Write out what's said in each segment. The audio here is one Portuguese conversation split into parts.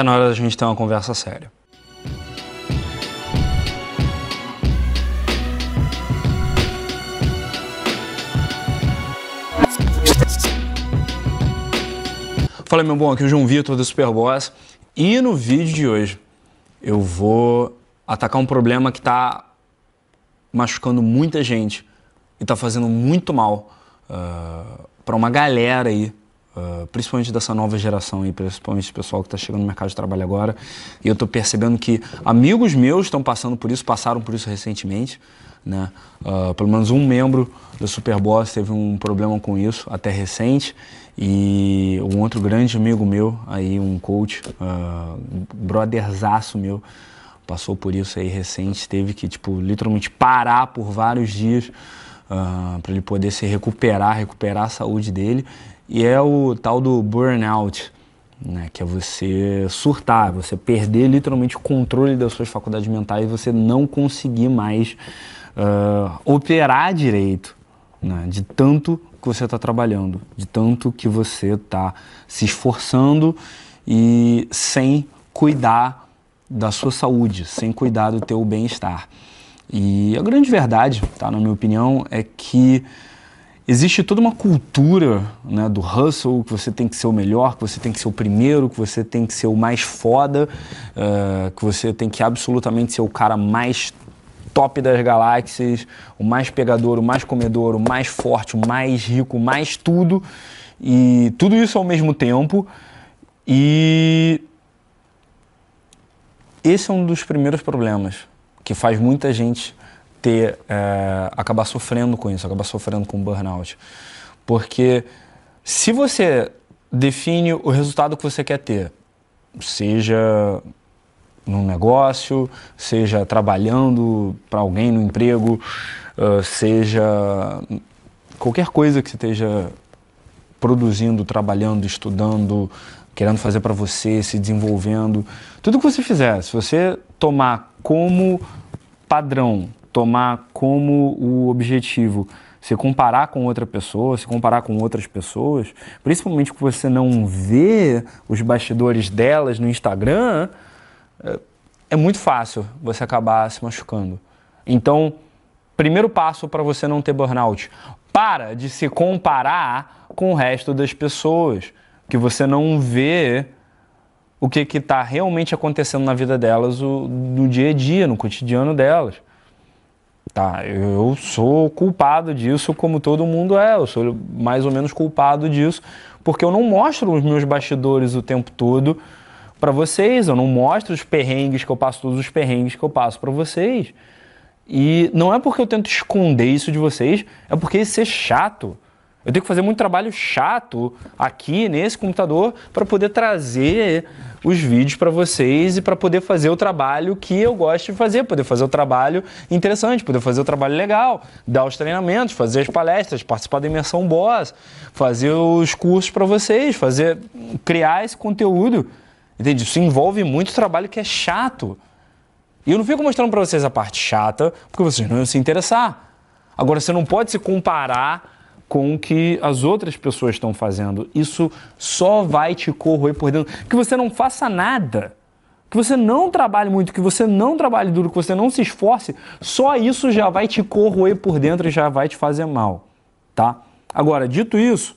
Tá na hora da gente ter uma conversa séria. Fala meu bom, aqui é o João Vitor do Superboss e no vídeo de hoje eu vou atacar um problema que está machucando muita gente e está fazendo muito mal uh, ah, para uma galera aí, uh, principalmente dessa nova geração aí, principalmente o pessoal que está chegando no mercado de trabalho agora. E eu estou percebendo que amigos meus estão passando por isso, passaram por isso recentemente. Né? Uh, pelo menos um membro do Superboss teve um problema com isso, até recente. E um outro grande amigo meu, aí um coach, uh, brotherzaço meu, passou por isso aí recente, teve que, tipo, literalmente parar por vários dias uh, para ele poder se recuperar, recuperar a saúde dele. E é o tal do burnout, né, que é você surtar, você perder literalmente o controle das suas faculdades mentais você não conseguir mais uh, operar direito, né, de tanto que você está trabalhando, de tanto que você está se esforçando e sem cuidar da sua saúde, sem cuidar do teu bem-estar. E a grande verdade, tá, na minha opinião, é que existe toda uma cultura né, do hustle, que você tem que ser o melhor, que você tem que ser o primeiro, que você tem que ser o mais foda, uh, que você tem que absolutamente ser o cara mais top das galáxias, o mais pegador, o mais comedor, o mais forte, o mais rico, o mais tudo. E tudo isso ao mesmo tempo. E esse é um dos primeiros problemas que faz muita gente ter é, acabar sofrendo com isso, acabar sofrendo com burnout. Porque se você define o resultado que você quer ter, seja num negócio, seja trabalhando para alguém no emprego, uh, seja qualquer coisa que você esteja produzindo, trabalhando, estudando, querendo fazer para você, se desenvolvendo. Tudo que você fizer, se você tomar como padrão, tomar como o objetivo, se comparar com outra pessoa, se comparar com outras pessoas, principalmente que você não vê os bastidores delas no Instagram, é muito fácil você acabar se machucando. Então, primeiro passo para você não ter burnout: para de se comparar com o resto das pessoas, que você não vê o que está realmente acontecendo na vida delas o, no dia a dia, no cotidiano delas. Tá, eu sou culpado disso, como todo mundo é. Eu sou mais ou menos culpado disso, porque eu não mostro os meus bastidores o tempo todo para vocês, eu não mostro os perrengues que eu passo, todos os perrengues que eu passo para vocês. E não é porque eu tento esconder isso de vocês, é porque isso é chato. Eu tenho que fazer muito trabalho chato aqui nesse computador para poder trazer os vídeos para vocês e para poder fazer o trabalho que eu gosto de fazer, poder fazer o trabalho interessante, poder fazer o trabalho legal, dar os treinamentos, fazer as palestras, participar da imersão boss, fazer os cursos para vocês, fazer criar esse conteúdo Entende? Isso envolve muito trabalho que é chato. E eu não fico mostrando para vocês a parte chata, porque vocês não iam se interessar. Agora, você não pode se comparar com o que as outras pessoas estão fazendo. Isso só vai te corroer por dentro. Que você não faça nada. Que você não trabalhe muito, que você não trabalhe duro, que você não se esforce, só isso já vai te corroer por dentro e já vai te fazer mal, tá? Agora, dito isso,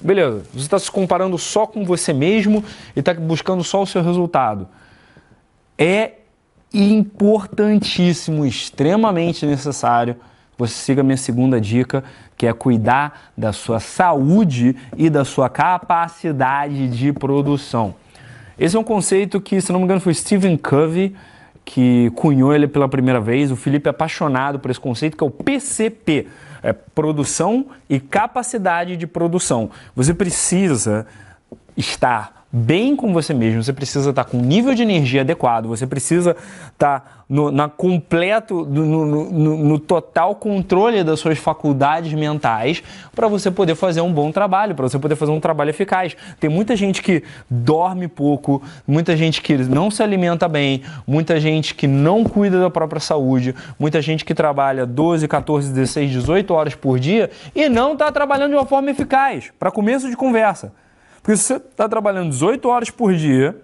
Beleza, você está se comparando só com você mesmo e está buscando só o seu resultado. É importantíssimo, extremamente necessário você siga a minha segunda dica, que é cuidar da sua saúde e da sua capacidade de produção. Esse é um conceito que, se não me engano, foi Stephen Covey que cunhou ele pela primeira vez. O Felipe é apaixonado por esse conceito, que é o PCP é, produção e capacidade de produção. Você precisa estar bem com você mesmo, você precisa estar com um nível de energia adequado, você precisa estar no, na completo, no, no, no, total controle das suas faculdades mentais para você poder fazer um bom trabalho, para você poder fazer um trabalho eficaz. Tem muita gente que dorme pouco, muita gente que não se alimenta bem, muita gente que não cuida da própria saúde, muita gente que trabalha 12, 14, 16, 18 horas por dia e não está trabalhando de uma forma eficaz. Para começo de conversa. Porque se você está trabalhando 18 horas por dia,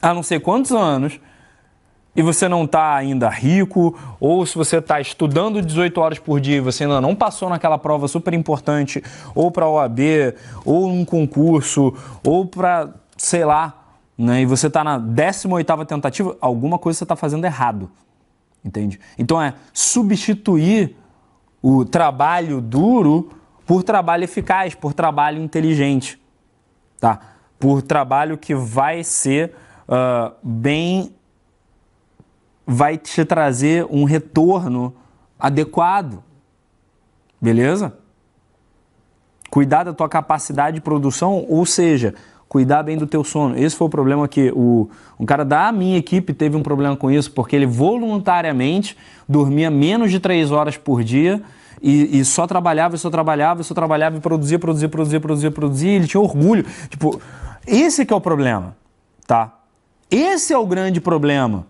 há não sei quantos anos e você não está ainda rico, ou se você está estudando 18 horas por dia e você ainda não passou naquela prova super importante, ou para a OAB, ou um concurso, ou para, sei lá, né, e você está na 18ª tentativa, alguma coisa você está fazendo errado, entende? Então é substituir o trabalho duro por trabalho eficaz, por trabalho inteligente, tá? Por trabalho que vai ser uh, bem vai te trazer um retorno adequado. Beleza? Cuidar da tua capacidade de produção, ou seja, cuidar bem do teu sono. Esse foi o problema que o, um cara da minha equipe teve um problema com isso, porque ele voluntariamente dormia menos de três horas por dia e, e, só trabalhava, só trabalhava, só trabalhava e produzia, produzia, produzia, produzia, produzia, e ele tinha orgulho. Tipo, esse que é o problema, tá? Esse é o grande problema.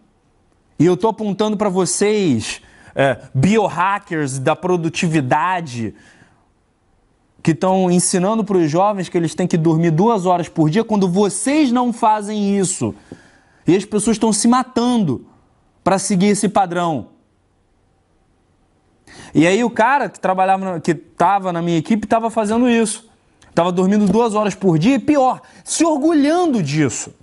E eu estou apontando para vocês, é, biohackers da produtividade, que estão ensinando para os jovens que eles têm que dormir duas horas por dia, quando vocês não fazem isso. E as pessoas estão se matando para seguir esse padrão. E aí o cara que trabalhava, que estava na minha equipe, estava fazendo isso. Estava dormindo duas horas por dia e pior, se orgulhando disso.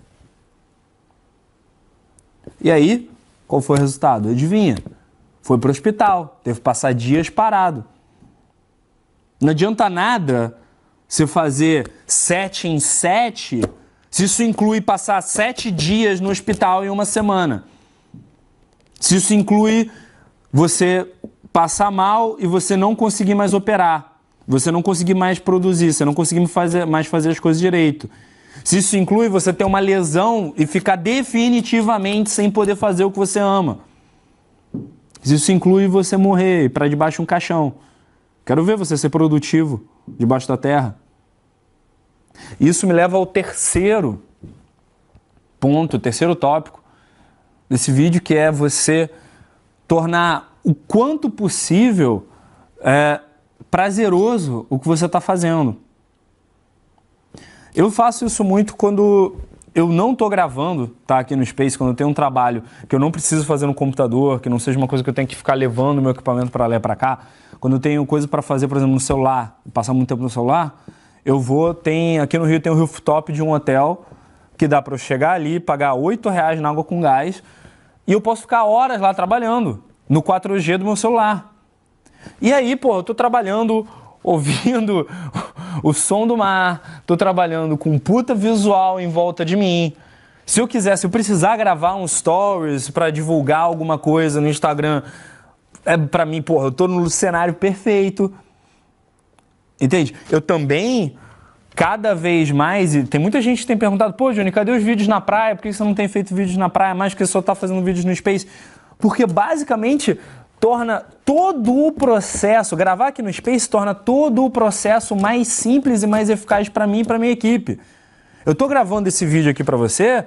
E aí, qual foi o resultado? Adivinha? Foi para o hospital, teve que passar dias parado. Não adianta nada você fazer sete em sete, se isso inclui passar sete dias no hospital em uma semana. Se isso inclui você passar mal e você não conseguir mais operar, você não conseguir mais produzir, você não conseguir fazer, mais fazer as coisas direito. Se isso inclui você ter uma lesão e ficar definitivamente sem poder fazer o que você ama. Se isso inclui você morrer para debaixo de um caixão. Quero ver você ser produtivo debaixo da terra. Isso me leva ao terceiro ponto, terceiro tópico desse vídeo, que é você tornar o quanto possível é, prazeroso o que você está fazendo. Eu faço isso muito quando eu não estou gravando, tá, aqui no Space, quando eu tenho um trabalho que eu não preciso fazer no computador, que não seja uma coisa que eu tenho que ficar levando meu equipamento para lá e para cá. Quando eu tenho coisa para fazer, por exemplo, no celular, passar muito tempo no celular, eu vou, tem, aqui no Rio tem um rooftop de um hotel que dá para eu chegar ali, pagar R$ reais na água com gás e eu posso ficar horas lá trabalhando no 4G do meu celular. E aí, pô, eu tô trabalhando ouvindo o som do mar, tô trabalhando com puta visual em volta de mim. Se eu quiser, se eu precisar gravar um stories para divulgar alguma coisa no Instagram, é para mim, porra, eu tô no cenário perfeito. Entende? Eu também cada vez mais, e tem muita gente que tem perguntado, pô, Johnny, cadê os vídeos na praia? Por que você não tem feito vídeos na praia mais que só tá fazendo vídeos no Space? Porque basicamente torna todo o processo, gravar aqui no Space torna todo o processo mais simples e mais eficaz para mim e para minha equipe. Eu estou gravando esse vídeo aqui para você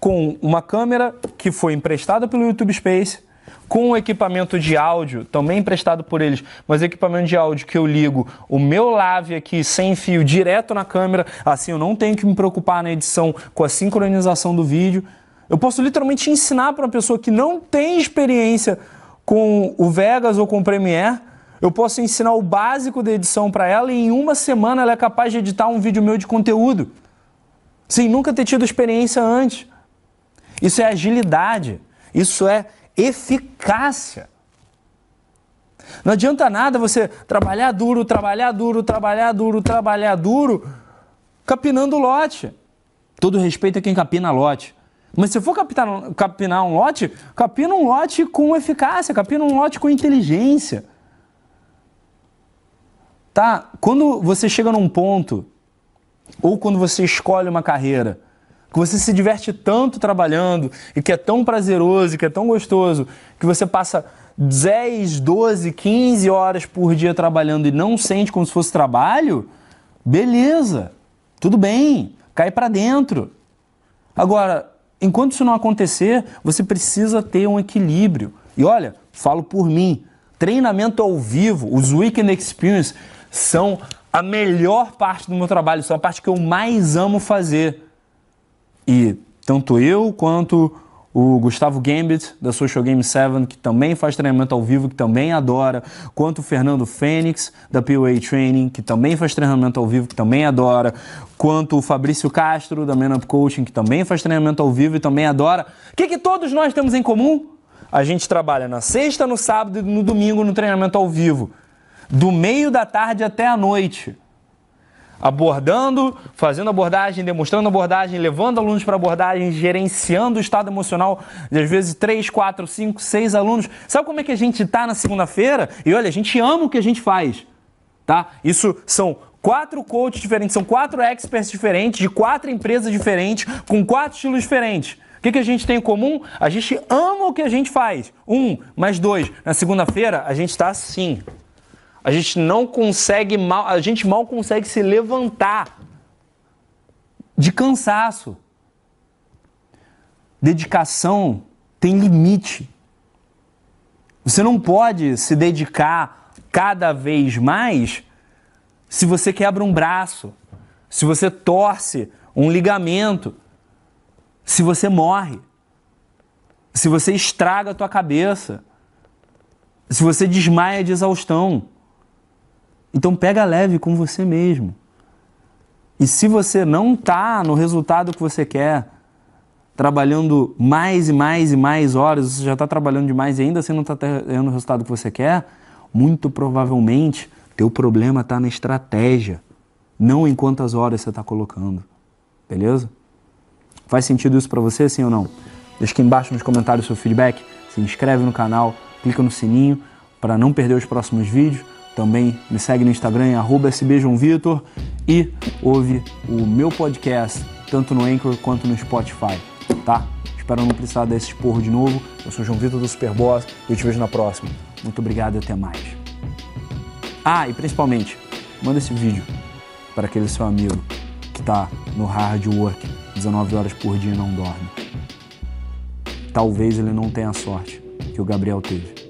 com uma câmera que foi emprestada pelo YouTube Space, com um equipamento de áudio também emprestado por eles, mas equipamento de áudio que eu ligo o meu lave aqui sem fio direto na câmera, assim eu não tenho que me preocupar na edição com a sincronização do vídeo. Eu posso literalmente ensinar para uma pessoa que não tem experiência com o Vegas ou com o Premiere, eu posso ensinar o básico da edição para ela e em uma semana ela é capaz de editar um vídeo meu de conteúdo. Sem nunca ter tido experiência antes. Isso é agilidade. Isso é eficácia. Não adianta nada você trabalhar duro, trabalhar duro, trabalhar duro, trabalhar duro, capinando lote. Todo respeito a quem capina lote. Mas se for capinar, capinar um lote, capina um lote com eficácia, capina um lote com inteligência. Tá? Quando você chega num ponto, ou quando você escolhe uma carreira, que você se diverte tanto trabalhando e que é tão prazeroso e que é tão gostoso, que você passa 10, 12, 15 horas por dia trabalhando e não sente como se fosse trabalho, beleza, tudo bem, cai para dentro. Agora, Enquanto isso não acontecer, você precisa ter um equilíbrio. E olha, falo por mim, treinamento ao vivo, os Weekend Experience são a melhor parte do meu trabalho, são a parte que eu mais amo fazer. E Tanto eu quanto o Gustavo Gambit, da Social Game 7, que também faz treinamento ao vivo, que também adora, quanto o Fernando Fênix, da POA Training, que também faz treinamento ao vivo, que também adora, quanto o Fabrício Castro, da Man Up Coaching, que também faz treinamento ao vivo e também adora. O que, que todos nós temos em comum? A gente trabalha na sexta, no sábado e no domingo no treinamento ao vivo, do meio da tarde até a noite abordando, fazendo abordagem, demonstrando abordagem, levando alunos para abordagem, gerenciando o estado emocional de às vezes 3, 4, 5, 6 alunos. Sabe como é que a gente está na segunda-feira? E olha, a gente ama o que a gente faz, tá? Isso são quatro coaches diferentes, são quatro experts diferentes, de quatro empresas diferentes, com quatro estilos diferentes. O que, que a gente tem em comum? A gente ama o que a gente faz. Um, mais dois. Na segunda-feira, a gente está assim. A gente não consegue mal, a gente mal consegue se levantar de cansaço. Dedicação tem limite. Você não pode se dedicar cada vez mais se você quebra um braço, se você torce um ligamento, se você morre, se você estraga a tua cabeça, se você desmaia de exaustão. Então pega leve com você mesmo. E se você não está no resultado que você quer, trabalhando mais e mais e mais horas, você já está trabalhando demais e ainda assim não está tendo o resultado que você quer, muito provavelmente teu problema está na estratégia, não em quantas horas você está colocando. Beleza? Faz sentido isso para você, sim ou não? Deixa aqui embaixo nos comentários o seu feedback, se inscreve no canal, clica no sininho para não perder os próximos vídeos. Também me segue no Instagram em sbjoãovitor e ouve o meu podcast tanto no Anchor quanto no Spotify, tá? Espero não precisar desse esporro de novo. Eu sou João Vitor do Superboss e eu te vejo na próxima. Muito obrigado e até mais. Ah, e principalmente, manda esse vídeo para aquele seu amigo que está no hard work, 19 horas por dia e não dorme. Talvez ele não tenha a sorte que o Gabriel teve.